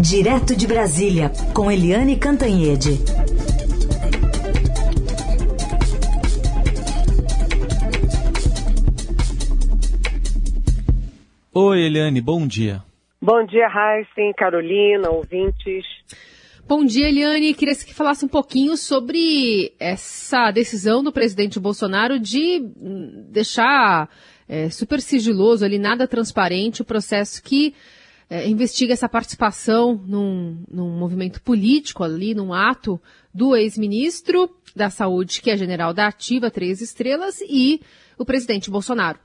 Direto de Brasília, com Eliane Cantanhede. Oi, Eliane, bom dia. Bom dia, Raíssen, Carolina, ouvintes. Bom dia, Eliane. Queria que falasse um pouquinho sobre essa decisão do presidente Bolsonaro de hum, deixar é, super sigiloso ali, nada transparente, o processo que é, investiga essa participação num, num movimento político ali, num ato do ex-ministro da Saúde, que é general da Ativa Três Estrelas, e o presidente Bolsonaro.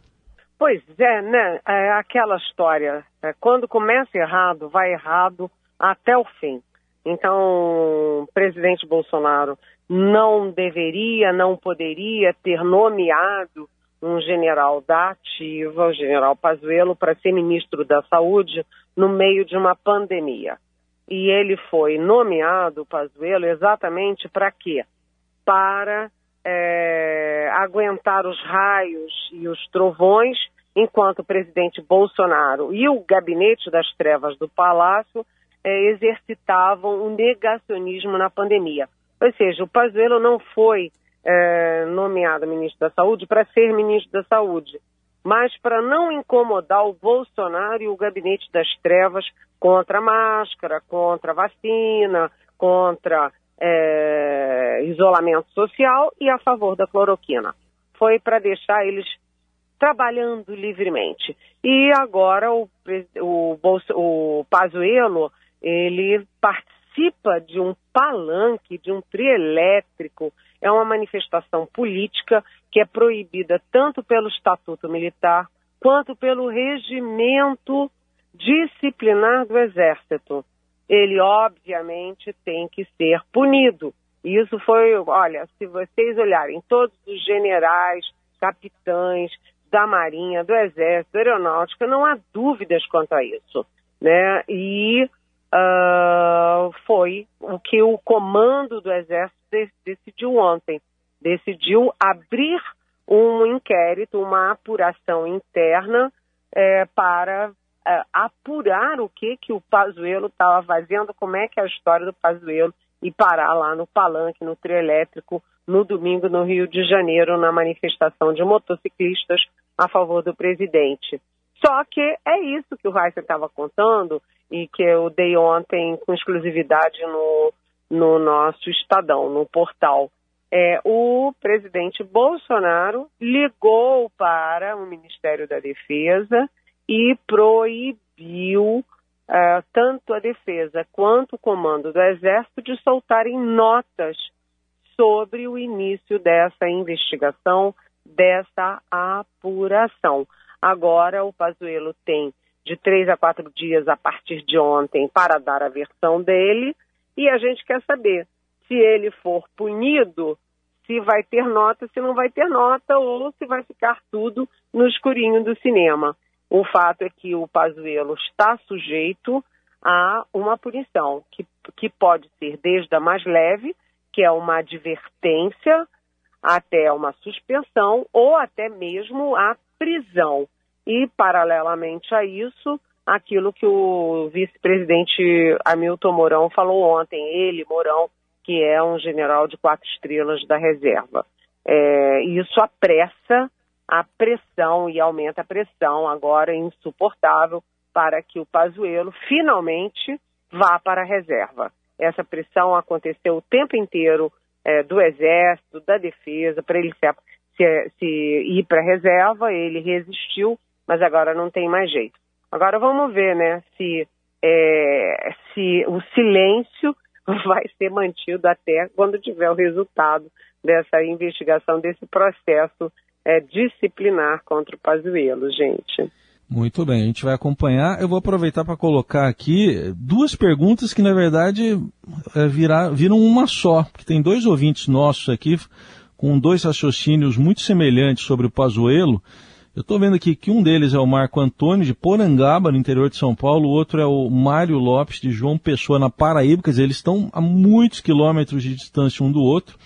Pois é, né? É aquela história. É, quando começa errado, vai errado até o fim. Então, o presidente Bolsonaro não deveria, não poderia ter nomeado um general da ativa, o general Pazuello, para ser ministro da Saúde no meio de uma pandemia. E ele foi nomeado, Pazuello, exatamente para quê? Para é, aguentar os raios e os trovões, enquanto o presidente Bolsonaro e o gabinete das trevas do Palácio é, exercitavam o negacionismo na pandemia. Ou seja, o Pazuello não foi é, nomeado ministro da Saúde para ser ministro da Saúde, mas para não incomodar o Bolsonaro e o gabinete das trevas contra a máscara, contra a vacina, contra é, isolamento social e a favor da cloroquina. Foi para deixar eles trabalhando livremente. E agora o, o, o Pazuello ele participa de um palanque, de um trio elétrico, é uma manifestação política que é proibida tanto pelo Estatuto Militar quanto pelo regimento disciplinar do Exército. Ele, obviamente, tem que ser punido. Isso foi, olha, se vocês olharem, todos os generais, capitães da Marinha, do Exército, da Aeronáutica, não há dúvidas quanto a isso. Né? E uh, foi o que o comando do Exército decidiu ontem. Decidiu abrir um inquérito, uma apuração interna é, para é, apurar o que, que o Pazuello estava fazendo, como é que é a história do Pazuello e parar lá no palanque, no trio elétrico, no domingo no Rio de Janeiro, na manifestação de motociclistas a favor do presidente. Só que é isso que o Reis estava contando e que eu dei ontem com exclusividade no, no nosso Estadão, no portal. É, o presidente Bolsonaro ligou para o Ministério da Defesa e proibiu uh, tanto a defesa quanto o comando do Exército de soltarem notas sobre o início dessa investigação, dessa apuração. Agora o Pazuello tem de três a quatro dias a partir de ontem para dar a versão dele e a gente quer saber se ele for punido, se vai ter nota, se não vai ter nota ou se vai ficar tudo no escurinho do cinema. O fato é que o Pazuello está sujeito a uma punição que, que pode ser desde a mais leve, que é uma advertência, até uma suspensão ou até mesmo a prisão. E, paralelamente a isso, aquilo que o vice-presidente Hamilton Mourão falou ontem, ele, Mourão, que é um general de quatro estrelas da reserva. É, isso apressa a pressão e aumenta a pressão, agora insuportável, para que o Pazuello finalmente vá para a reserva. Essa pressão aconteceu o tempo inteiro é, do Exército, da Defesa, para ele se, se, se ir para reserva, ele resistiu mas agora não tem mais jeito. Agora vamos ver, né, se, é, se o silêncio vai ser mantido até quando tiver o resultado dessa investigação, desse processo é, disciplinar contra o Pazuello, gente. Muito bem, a gente vai acompanhar. Eu vou aproveitar para colocar aqui duas perguntas que, na verdade, é, virar, viram uma só, porque tem dois ouvintes nossos aqui com dois raciocínios muito semelhantes sobre o Pazuello. Eu estou vendo aqui que um deles é o Marco Antônio de Porangaba, no interior de São Paulo, o outro é o Mário Lopes de João Pessoa, na Paraíba, quer dizer, eles estão a muitos quilômetros de distância um do outro.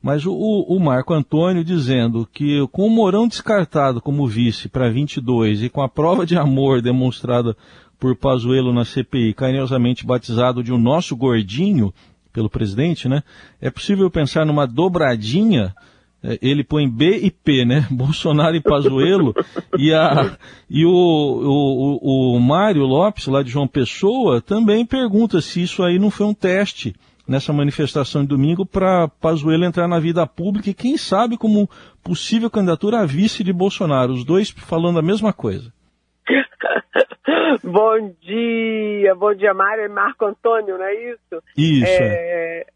Mas o, o Marco Antônio dizendo que com o Mourão descartado como vice para 22 e com a prova de amor demonstrada por Pazuello na CPI, carinhosamente batizado de o nosso gordinho pelo presidente, né? É possível pensar numa dobradinha é, ele põe B e P, né? Bolsonaro e Pazuello, e, a, e o, o, o, Mário Lopes, lá de João Pessoa, também pergunta se isso aí não foi um teste nessa manifestação de domingo para Pazuello entrar na vida pública e quem sabe como possível candidatura a vice de Bolsonaro, os dois falando a mesma coisa. bom dia, bom dia Mário e Marco Antônio, não é isso? Isso. É,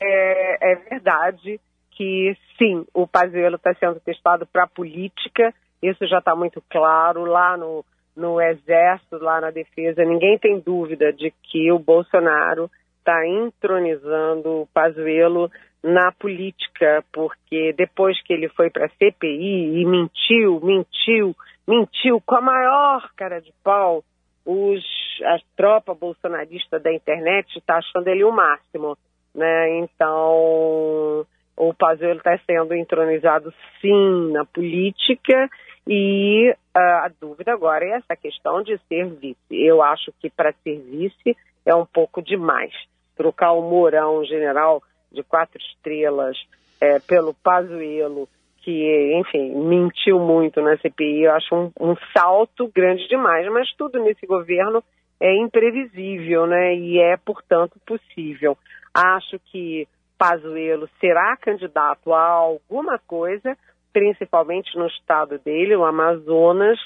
é, é verdade que sim, o Pazuello está sendo testado para política, isso já está muito claro lá no, no Exército, lá na Defesa, ninguém tem dúvida de que o Bolsonaro está entronizando o Pazuello na política, porque depois que ele foi para a CPI e mentiu, mentiu, mentiu com a maior cara de pau, os, a tropa bolsonarista da internet está achando ele o máximo, né? Então o Pazuello está sendo entronizado sim na política e uh, a dúvida agora é essa questão de ser vice. Eu acho que para ser vice é um pouco demais. Trocar o Mourão, general de quatro estrelas, é, pelo Pazuello, que, enfim, mentiu muito na CPI, eu acho um, um salto grande demais. Mas tudo nesse governo é imprevisível, né? E é, portanto, possível. Acho que Pazuello será candidato a alguma coisa, principalmente no estado dele, o Amazonas,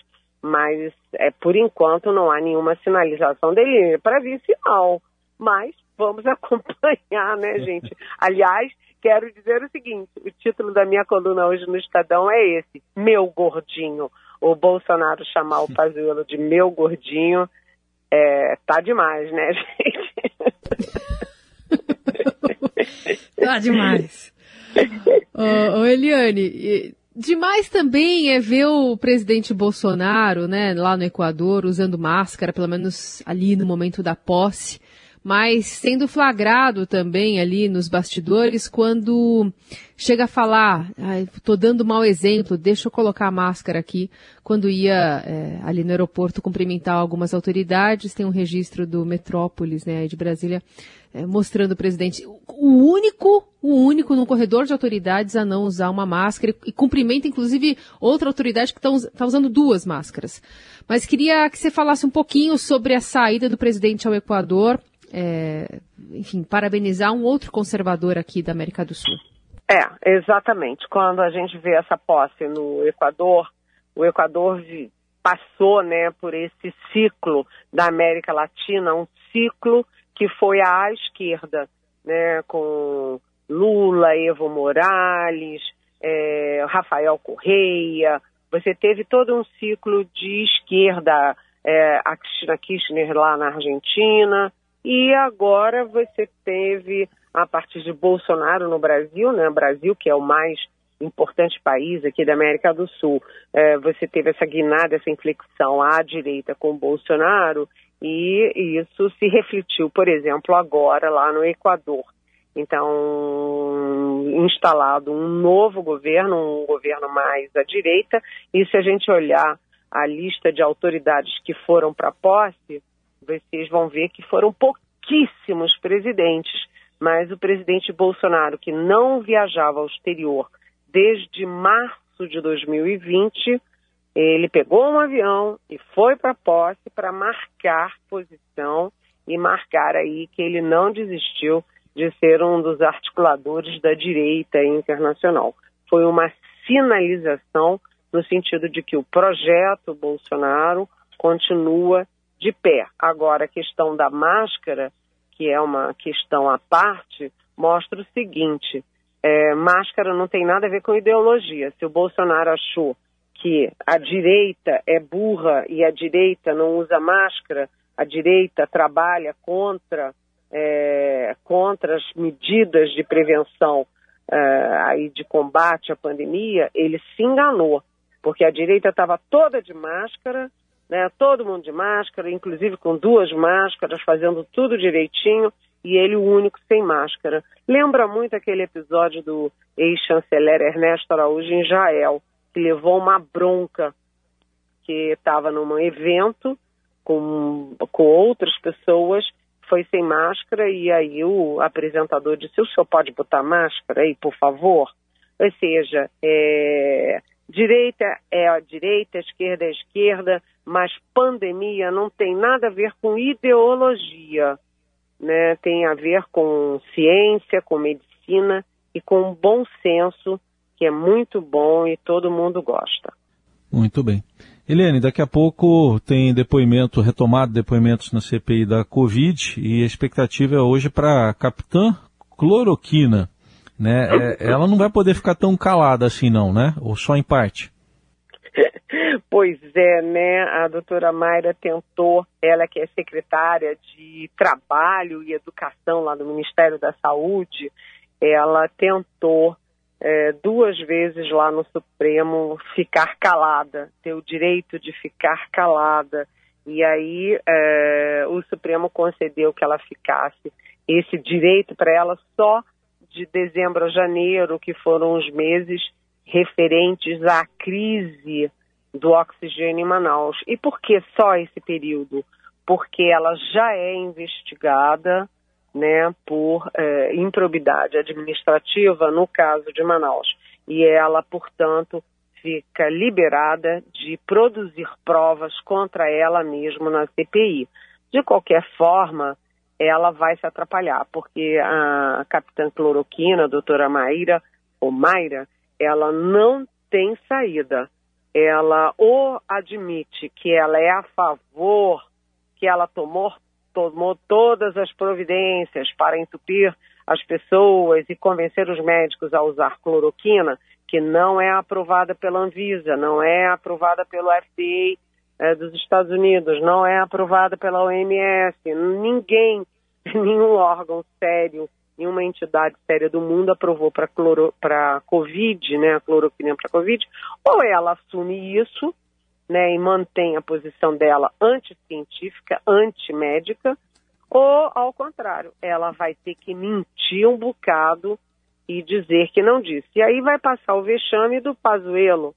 mas é, por enquanto não há nenhuma sinalização dele para vice não. Mas vamos acompanhar, né, gente? Aliás, quero dizer o seguinte: o título da minha coluna hoje no Estadão é esse: Meu Gordinho. O Bolsonaro chamar o Pazuello de meu gordinho é, tá demais, né, gente? Tá demais. ô, ô, Eliane, demais também é ver o presidente Bolsonaro, né, lá no Equador, usando máscara, pelo menos ali no momento da posse mas sendo flagrado também ali nos bastidores quando chega a falar, estou dando mau exemplo, deixa eu colocar a máscara aqui, quando ia é, ali no aeroporto cumprimentar algumas autoridades, tem um registro do Metrópolis, né, de Brasília, é, mostrando o presidente, o único, o único no corredor de autoridades a não usar uma máscara e cumprimenta inclusive outra autoridade que está usando duas máscaras. Mas queria que você falasse um pouquinho sobre a saída do presidente ao Equador, é, enfim, parabenizar um outro conservador aqui da América do Sul. É, exatamente. Quando a gente vê essa posse no Equador, o Equador passou né, por esse ciclo da América Latina, um ciclo que foi à esquerda, né, com Lula, Evo Morales, é, Rafael Correia. Você teve todo um ciclo de esquerda, é, a Cristina Kirchner lá na Argentina, e agora você teve, a partir de Bolsonaro no Brasil, né? Brasil, que é o mais importante país aqui da América do Sul, é, você teve essa guinada, essa inflexão à direita com Bolsonaro, e isso se refletiu, por exemplo, agora lá no Equador. Então, instalado um novo governo, um governo mais à direita, e se a gente olhar a lista de autoridades que foram para posse, vocês vão ver que foram pouquíssimos presidentes, mas o presidente Bolsonaro, que não viajava ao exterior desde março de 2020, ele pegou um avião e foi para a posse para marcar posição e marcar aí que ele não desistiu de ser um dos articuladores da direita internacional. Foi uma sinalização no sentido de que o projeto Bolsonaro continua de pé. Agora, a questão da máscara, que é uma questão à parte, mostra o seguinte: é, máscara não tem nada a ver com ideologia. Se o Bolsonaro achou que a direita é burra e a direita não usa máscara, a direita trabalha contra, é, contra as medidas de prevenção é, aí de combate à pandemia, ele se enganou, porque a direita estava toda de máscara né? Todo mundo de máscara, inclusive com duas máscaras, fazendo tudo direitinho, e ele o único sem máscara. Lembra muito aquele episódio do ex-chanceler Ernesto Araújo em Israel, que levou uma bronca porque estava num evento com, com outras pessoas, foi sem máscara e aí o apresentador disse, o senhor pode botar máscara aí, por favor? Ou seja, é, direita é a direita, esquerda é a esquerda, mas pandemia não tem nada a ver com ideologia, né? tem a ver com ciência, com medicina e com bom senso, que é muito bom e todo mundo gosta. Muito bem. Eliane, daqui a pouco tem depoimento, retomado depoimentos na CPI da Covid e a expectativa é hoje para a capitã cloroquina. Né? É, ela não vai poder ficar tão calada assim não, né? Ou só em parte? Pois é, né? A doutora Mayra tentou, ela que é secretária de Trabalho e Educação lá do Ministério da Saúde, ela tentou é, duas vezes lá no Supremo ficar calada, ter o direito de ficar calada. E aí é, o Supremo concedeu que ela ficasse esse direito para ela só de dezembro a janeiro, que foram os meses referentes à crise do oxigênio em Manaus. E por que só esse período? Porque ela já é investigada né, por é, improbidade administrativa no caso de Manaus. E ela, portanto, fica liberada de produzir provas contra ela mesma na CPI. De qualquer forma, ela vai se atrapalhar, porque a capitã cloroquina, a doutora Maíra, ou Mayra, ela não tem saída. Ela ou admite que ela é a favor, que ela tomou tomou todas as providências para entupir as pessoas e convencer os médicos a usar cloroquina, que não é aprovada pela Anvisa, não é aprovada pelo FDA é, dos Estados Unidos, não é aprovada pela OMS, ninguém, nenhum órgão sério, nenhuma entidade séria do mundo aprovou para para Covid, né, a cloroquina para Covid, ou ela assume isso né, e mantém a posição dela anticientífica, antimédica, ou, ao contrário, ela vai ter que mentir um bocado e dizer que não disse. E aí vai passar o vexame do Pazuello,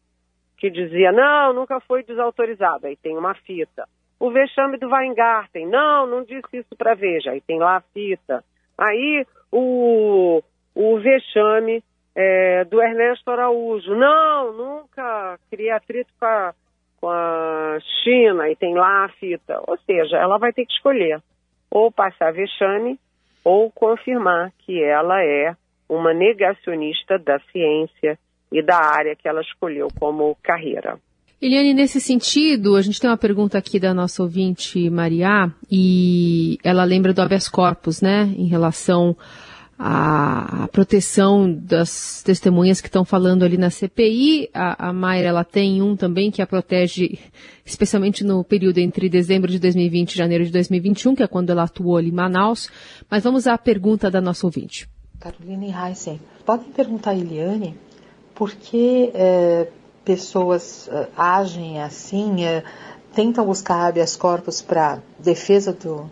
que dizia, não, nunca foi desautorizado, aí tem uma fita. O vexame do Weingarten, não, não disse isso para Veja, aí tem lá a fita. Aí o, o vexame é, do Ernesto Araújo, não, nunca criei atrito com a com a China e tem lá a fita. Ou seja, ela vai ter que escolher ou passar vexame ou confirmar que ela é uma negacionista da ciência e da área que ela escolheu como carreira. Eliane, nesse sentido, a gente tem uma pergunta aqui da nossa ouvinte Maria, e ela lembra do habeas corpus, né, em relação a, proteção das testemunhas que estão falando ali na CPI. A, a Mayra ela tem um também que a protege, especialmente no período entre dezembro de 2020 e janeiro de 2021, que é quando ela atuou ali em Manaus. Mas vamos à pergunta da nossa ouvinte. Caroline Heisen, podem perguntar a Eliane por que é, pessoas é, agem assim, é, tentam buscar habeas corpus para defesa do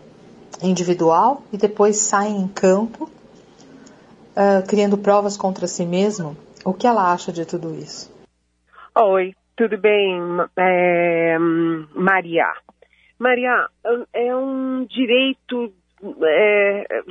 individual e depois saem em campo uh, criando provas contra si mesmo. O que ela acha de tudo isso? Oi, tudo bem, é, Maria? Maria, é um direito é,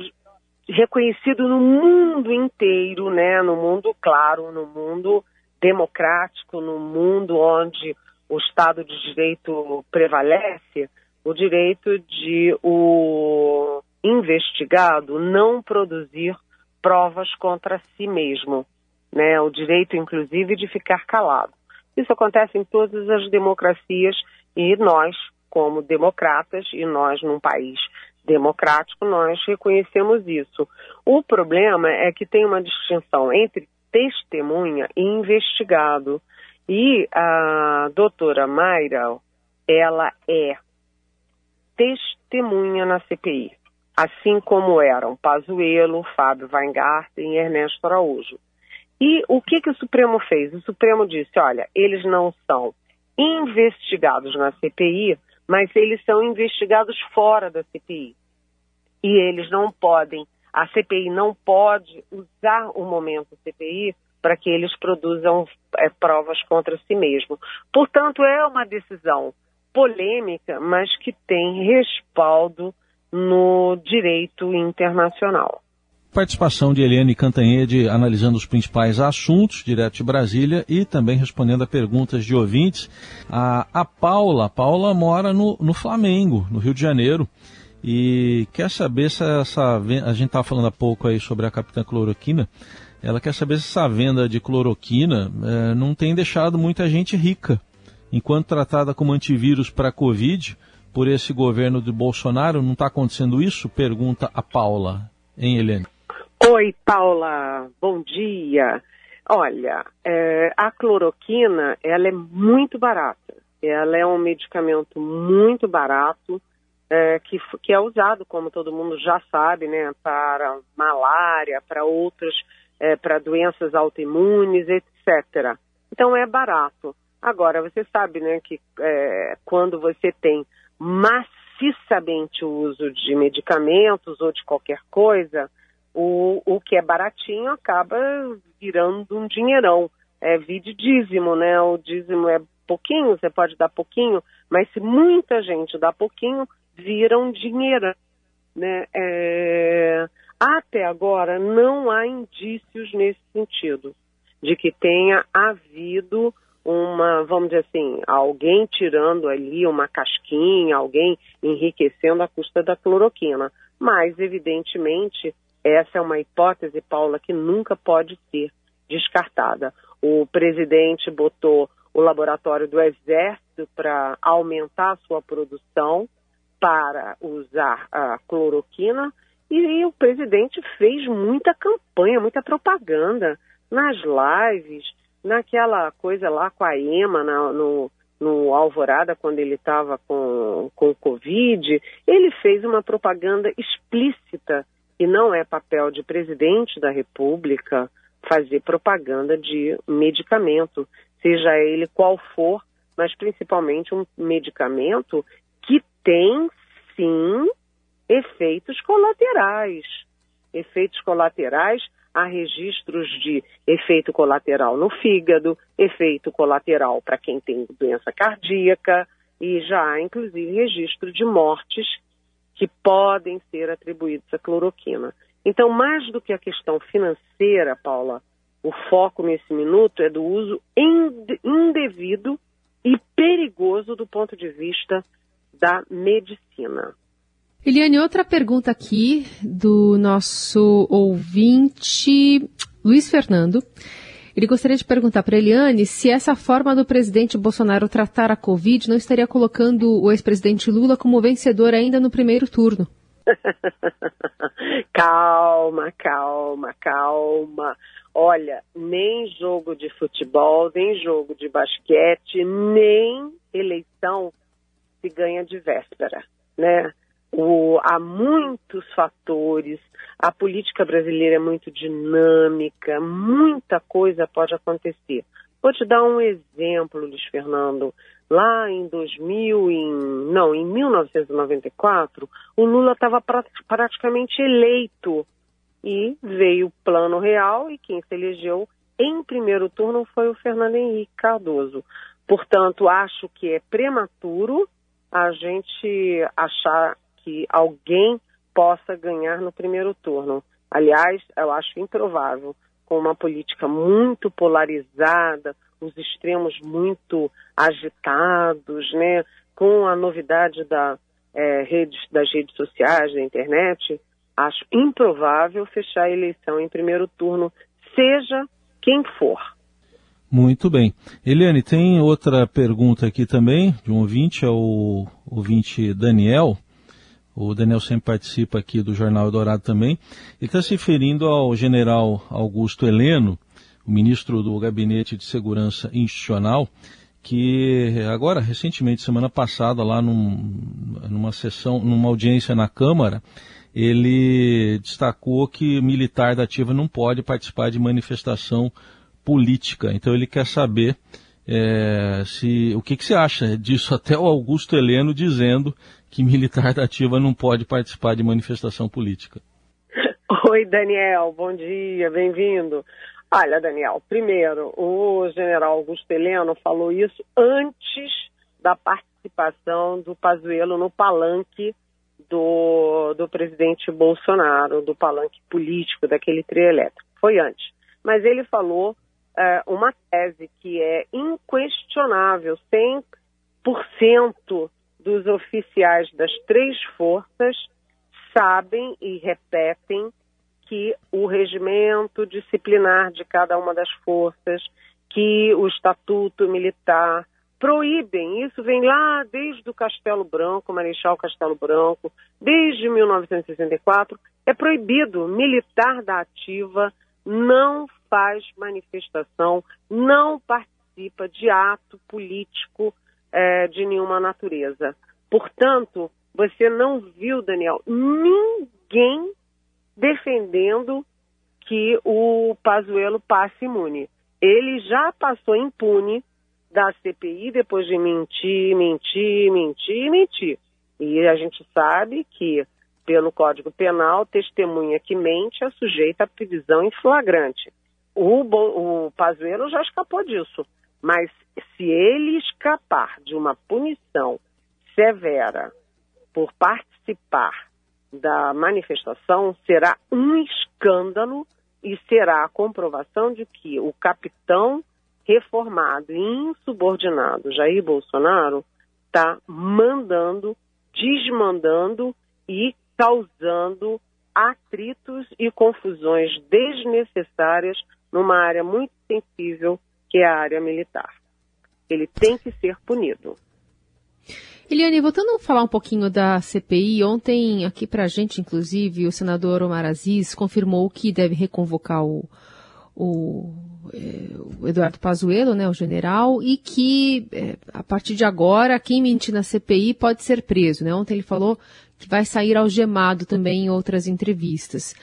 reconhecido no mundo inteiro, né? No mundo, claro, no mundo democrático, no mundo onde o Estado de Direito prevalece, o direito de o investigado não produzir provas contra si mesmo, né? O direito, inclusive, de ficar calado. Isso acontece em todas as democracias e nós, como democratas, e nós num país democrático, nós reconhecemos isso. O problema é que tem uma distinção entre testemunha e investigado. E a doutora Mayra, ela é testemunha na CPI assim como eram Pazuello, Fábio Weingarten e Ernesto Araújo. E o que, que o Supremo fez? O Supremo disse, olha, eles não são investigados na CPI, mas eles são investigados fora da CPI. E eles não podem, a CPI não pode usar o momento CPI para que eles produzam é, provas contra si mesmo. Portanto, é uma decisão polêmica, mas que tem respaldo no direito internacional. Participação de Eliane Cantanhede analisando os principais assuntos, direto de Brasília, e também respondendo a perguntas de ouvintes. A, a Paula, a Paula mora no, no Flamengo, no Rio de Janeiro, e quer saber se essa. A gente estava falando há pouco aí sobre a Capitã Cloroquina. Ela quer saber se essa venda de cloroquina é, não tem deixado muita gente rica. Enquanto tratada como antivírus para a Covid por esse governo de Bolsonaro, não está acontecendo isso? Pergunta a Paula, hein, Helene? Oi, Paula, bom dia. Olha, é, a cloroquina, ela é muito barata. Ela é um medicamento muito barato, é, que, que é usado, como todo mundo já sabe, né, para malária, para outras é, para doenças autoimunes, etc. Então é barato. Agora, você sabe né, que é, quando você tem maciçamente o uso de medicamentos ou de qualquer coisa, o, o que é baratinho acaba virando um dinheirão. É vide dízimo, né? O dízimo é pouquinho, você pode dar pouquinho, mas se muita gente dá pouquinho, vira um dinheirão. Né? É... Até agora, não há indícios nesse sentido, de que tenha havido uma, vamos dizer assim, alguém tirando ali uma casquinha, alguém enriquecendo a custa da cloroquina. Mas, evidentemente, essa é uma hipótese, Paula, que nunca pode ser descartada. O presidente botou o laboratório do Exército para aumentar a sua produção para usar a cloroquina e o presidente fez muita campanha, muita propaganda nas lives, naquela coisa lá com a EMA na, no, no Alvorada, quando ele estava com, com o Covid. Ele fez uma propaganda explícita, e não é papel de presidente da República fazer propaganda de medicamento, seja ele qual for, mas principalmente um medicamento que tem sim efeitos colaterais. Efeitos colaterais, há registros de efeito colateral no fígado, efeito colateral para quem tem doença cardíaca, e já há inclusive registro de mortes que podem ser atribuídos à cloroquina. Então, mais do que a questão financeira, Paula, o foco nesse minuto é do uso indevido e perigoso do ponto de vista da medicina. Eliane, outra pergunta aqui do nosso ouvinte Luiz Fernando. Ele gostaria de perguntar para Eliane se essa forma do presidente Bolsonaro tratar a Covid não estaria colocando o ex-presidente Lula como vencedor ainda no primeiro turno. calma, calma, calma. Olha, nem jogo de futebol, nem jogo de basquete, nem eleição se ganha de véspera, né? O, há muitos fatores, a política brasileira é muito dinâmica, muita coisa pode acontecer. Vou te dar um exemplo, Luiz Fernando. Lá em 2000, em, não, em 1994, o Lula estava pra, praticamente eleito e veio o plano real e quem se elegeu em primeiro turno foi o Fernando Henrique Cardoso. Portanto, acho que é prematuro a gente achar que alguém possa ganhar no primeiro turno. Aliás, eu acho improvável, com uma política muito polarizada, os extremos muito agitados, né? com a novidade da, é, redes, das redes sociais, da internet, acho improvável fechar a eleição em primeiro turno, seja quem for. Muito bem. Eliane, tem outra pergunta aqui também, de um ouvinte, é o ouvinte Daniel. O Daniel sempre participa aqui do Jornal Dourado também. Ele está se referindo ao general Augusto Heleno, o ministro do Gabinete de Segurança Institucional, que agora, recentemente, semana passada, lá num, numa sessão, numa audiência na Câmara, ele destacou que militar da ativa não pode participar de manifestação política. Então ele quer saber é, se o que, que você acha disso, até o Augusto Heleno dizendo que militar da ativa não pode participar de manifestação política. Oi, Daniel, bom dia, bem-vindo. Olha, Daniel, primeiro, o general Augusto Heleno falou isso antes da participação do Pazuello no palanque do, do presidente Bolsonaro, do palanque político daquele trio elétrico. Foi antes. Mas ele falou é, uma tese que é inquestionável, 100% dos oficiais das três forças sabem e repetem que o regimento disciplinar de cada uma das forças, que o estatuto militar proíbem, isso vem lá desde o Castelo Branco, Marechal Castelo Branco, desde 1964, é proibido. Militar da ativa não faz manifestação, não participa de ato político é, de nenhuma natureza. Portanto, você não viu, Daniel, ninguém defendendo que o Pazuello passe imune. Ele já passou impune da CPI depois de mentir, mentir, mentir, mentir. E a gente sabe que, pelo Código Penal, testemunha que mente é sujeita à prisão em flagrante. O, o Pazuello já escapou disso. Mas se ele escapar de uma punição severa por participar da manifestação será um escândalo e será a comprovação de que o capitão reformado e insubordinado Jair Bolsonaro está mandando, desmandando e causando atritos e confusões desnecessárias numa área muito sensível que é a área militar. Ele tem que ser punido. Eliane, voltando a falar um pouquinho da CPI, ontem aqui para a gente, inclusive, o senador Omar Aziz confirmou que deve reconvocar o, o, é, o Eduardo Pazuello, né, o general, e que é, a partir de agora quem mentir na CPI pode ser preso. Né? Ontem ele falou que vai sair algemado também em outras entrevistas.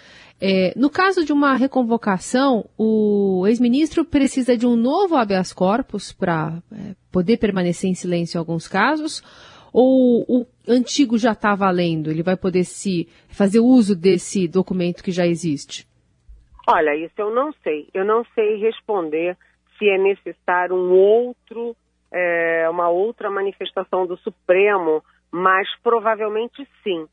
É, no caso de uma reconvocação, o ex-ministro precisa de um novo habeas corpus para é, poder permanecer em silêncio em alguns casos, ou o antigo já está valendo? Ele vai poder se fazer uso desse documento que já existe? Olha, isso eu não sei. Eu não sei responder se é necessário um outro, é, uma outra manifestação do Supremo, mas provavelmente sim,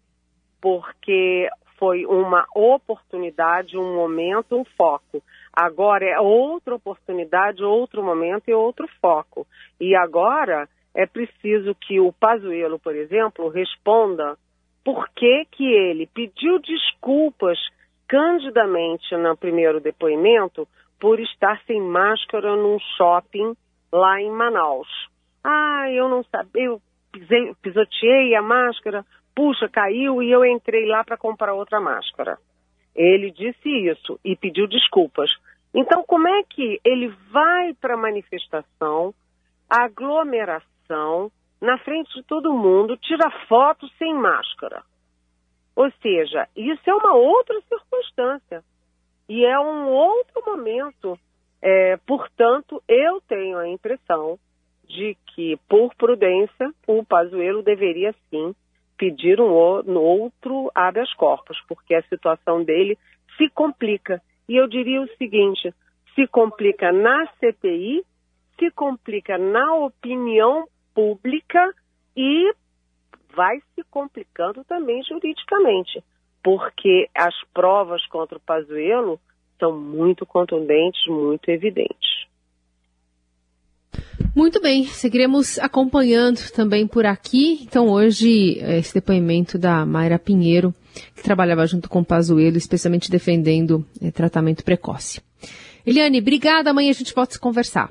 porque foi uma oportunidade, um momento, um foco. Agora é outra oportunidade, outro momento e outro foco. E agora é preciso que o Pazuello, por exemplo, responda por que, que ele pediu desculpas candidamente no primeiro depoimento por estar sem máscara num shopping lá em Manaus. Ah, eu não sabia, eu pisei, pisoteei a máscara, puxa, caiu e eu entrei lá para comprar outra máscara. Ele disse isso e pediu desculpas. Então, como é que ele vai para manifestação, aglomeração, na frente de todo mundo, tira foto sem máscara. Ou seja, isso é uma outra circunstância e é um outro momento. É, portanto, eu tenho a impressão de que, por prudência, o Pazuello deveria sim pedir um outro habeas corpus, porque a situação dele se complica. E eu diria o seguinte: se complica na CPI, se complica na opinião pública e vai se complicando também juridicamente, porque as provas contra o Pazuello são muito contundentes, muito evidentes. Muito bem, seguiremos acompanhando também por aqui. Então, hoje, esse depoimento da Mayra Pinheiro, que trabalhava junto com o Pazuello, especialmente defendendo eh, tratamento precoce. Eliane, obrigada. Amanhã a gente a se conversar.